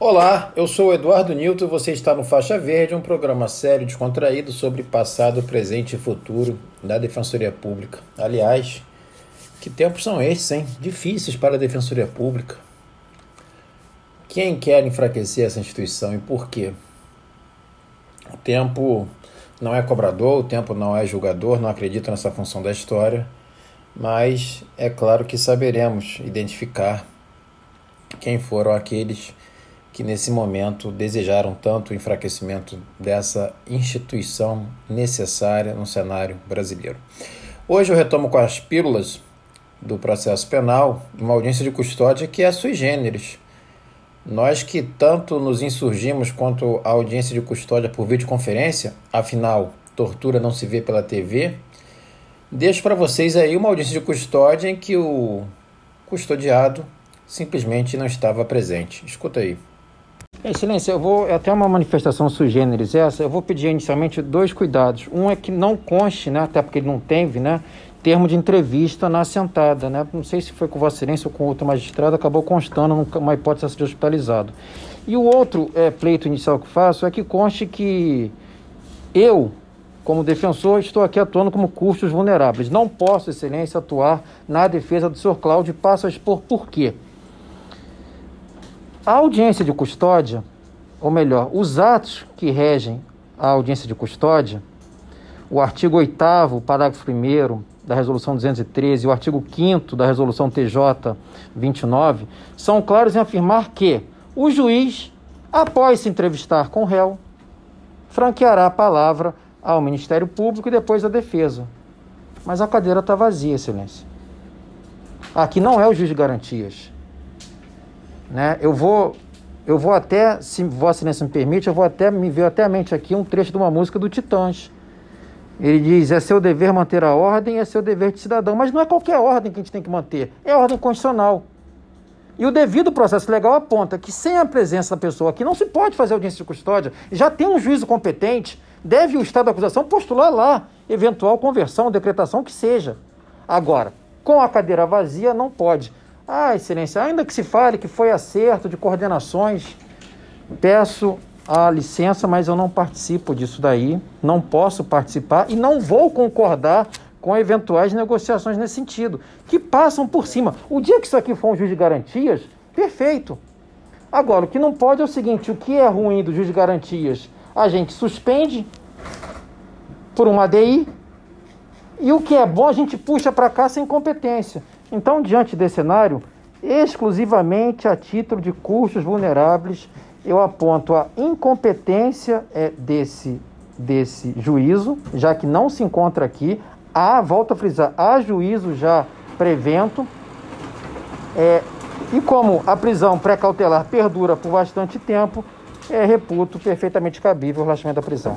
Olá, eu sou o Eduardo Nilton e você está no Faixa Verde, um programa sério descontraído sobre passado, presente e futuro da Defensoria Pública. Aliás, que tempos são esses, hein? Difíceis para a Defensoria Pública. Quem quer enfraquecer essa instituição e por quê? O tempo não é cobrador, o tempo não é julgador, não acredito nessa função da história, mas é claro que saberemos identificar quem foram aqueles que nesse momento desejaram tanto o enfraquecimento dessa instituição necessária no cenário brasileiro. Hoje eu retomo com as pílulas do processo penal uma audiência de custódia que é sui generis. Nós que tanto nos insurgimos quanto a audiência de custódia por videoconferência, afinal, tortura não se vê pela TV, deixo para vocês aí uma audiência de custódia em que o custodiado simplesmente não estava presente. Escuta aí. Excelência, eu vou é até uma manifestação sui generis essa, eu vou pedir inicialmente dois cuidados. Um é que não conste, né, até porque ele não teve, né, termo de entrevista na assentada, né? Não sei se foi com Vossa Excelência ou com outro magistrado, acabou constando numa hipótese de hospitalizado. E o outro é, pleito inicial que faço é que conste que eu, como defensor, estou aqui atuando como custos vulneráveis. Não posso, Excelência, atuar na defesa do senhor Cláudio e passo a expor por quê. A audiência de custódia, ou melhor, os atos que regem a audiência de custódia, o artigo 8 parágrafo 1 da Resolução 213 e o artigo 5 da Resolução TJ 29 são claros em afirmar que o juiz, após se entrevistar com o réu, franqueará a palavra ao Ministério Público e depois à defesa. Mas a cadeira está vazia, Excelência. Aqui não é o juiz de garantias. Né? Eu vou eu vou até, se Vossa Excelência me permite, eu vou até me ver até a mente aqui um trecho de uma música do Titãs. Ele diz: é seu dever manter a ordem, é seu dever de cidadão. Mas não é qualquer ordem que a gente tem que manter, é a ordem constitucional. E o devido processo legal aponta que sem a presença da pessoa aqui não se pode fazer audiência de custódia. Já tem um juízo competente, deve o Estado da acusação postular lá eventual conversão, decretação, que seja. Agora, com a cadeira vazia, não pode. Ah, Excelência, ainda que se fale que foi acerto de coordenações, peço a licença, mas eu não participo disso daí, não posso participar e não vou concordar com eventuais negociações nesse sentido, que passam por cima. O dia que isso aqui for um juiz de garantias, perfeito. Agora, o que não pode é o seguinte: o que é ruim do juiz de garantias? A gente suspende por uma ADI e o que é bom a gente puxa para cá sem competência. Então, diante desse cenário, exclusivamente a título de custos vulneráveis, eu aponto a incompetência é, desse, desse juízo, já que não se encontra aqui. Há, volto a frisar, há juízo já prevento. É, e como a prisão pré-cautelar perdura por bastante tempo, é, reputo perfeitamente cabível o relaxamento da prisão.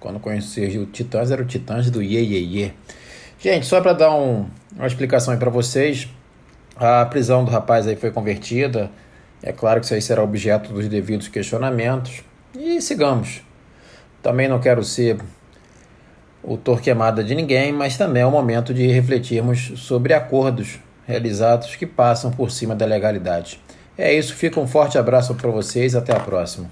quando conheci o Titãs, era o Titãs do Ye Ye Ye. Gente, só para dar um, uma explicação aí para vocês, a prisão do rapaz aí foi convertida. É claro que isso aí será objeto dos devidos questionamentos. E sigamos. Também não quero ser o torquemada de ninguém, mas também é o momento de refletirmos sobre acordos realizados que passam por cima da legalidade. É isso, fica um forte abraço para vocês, até a próxima.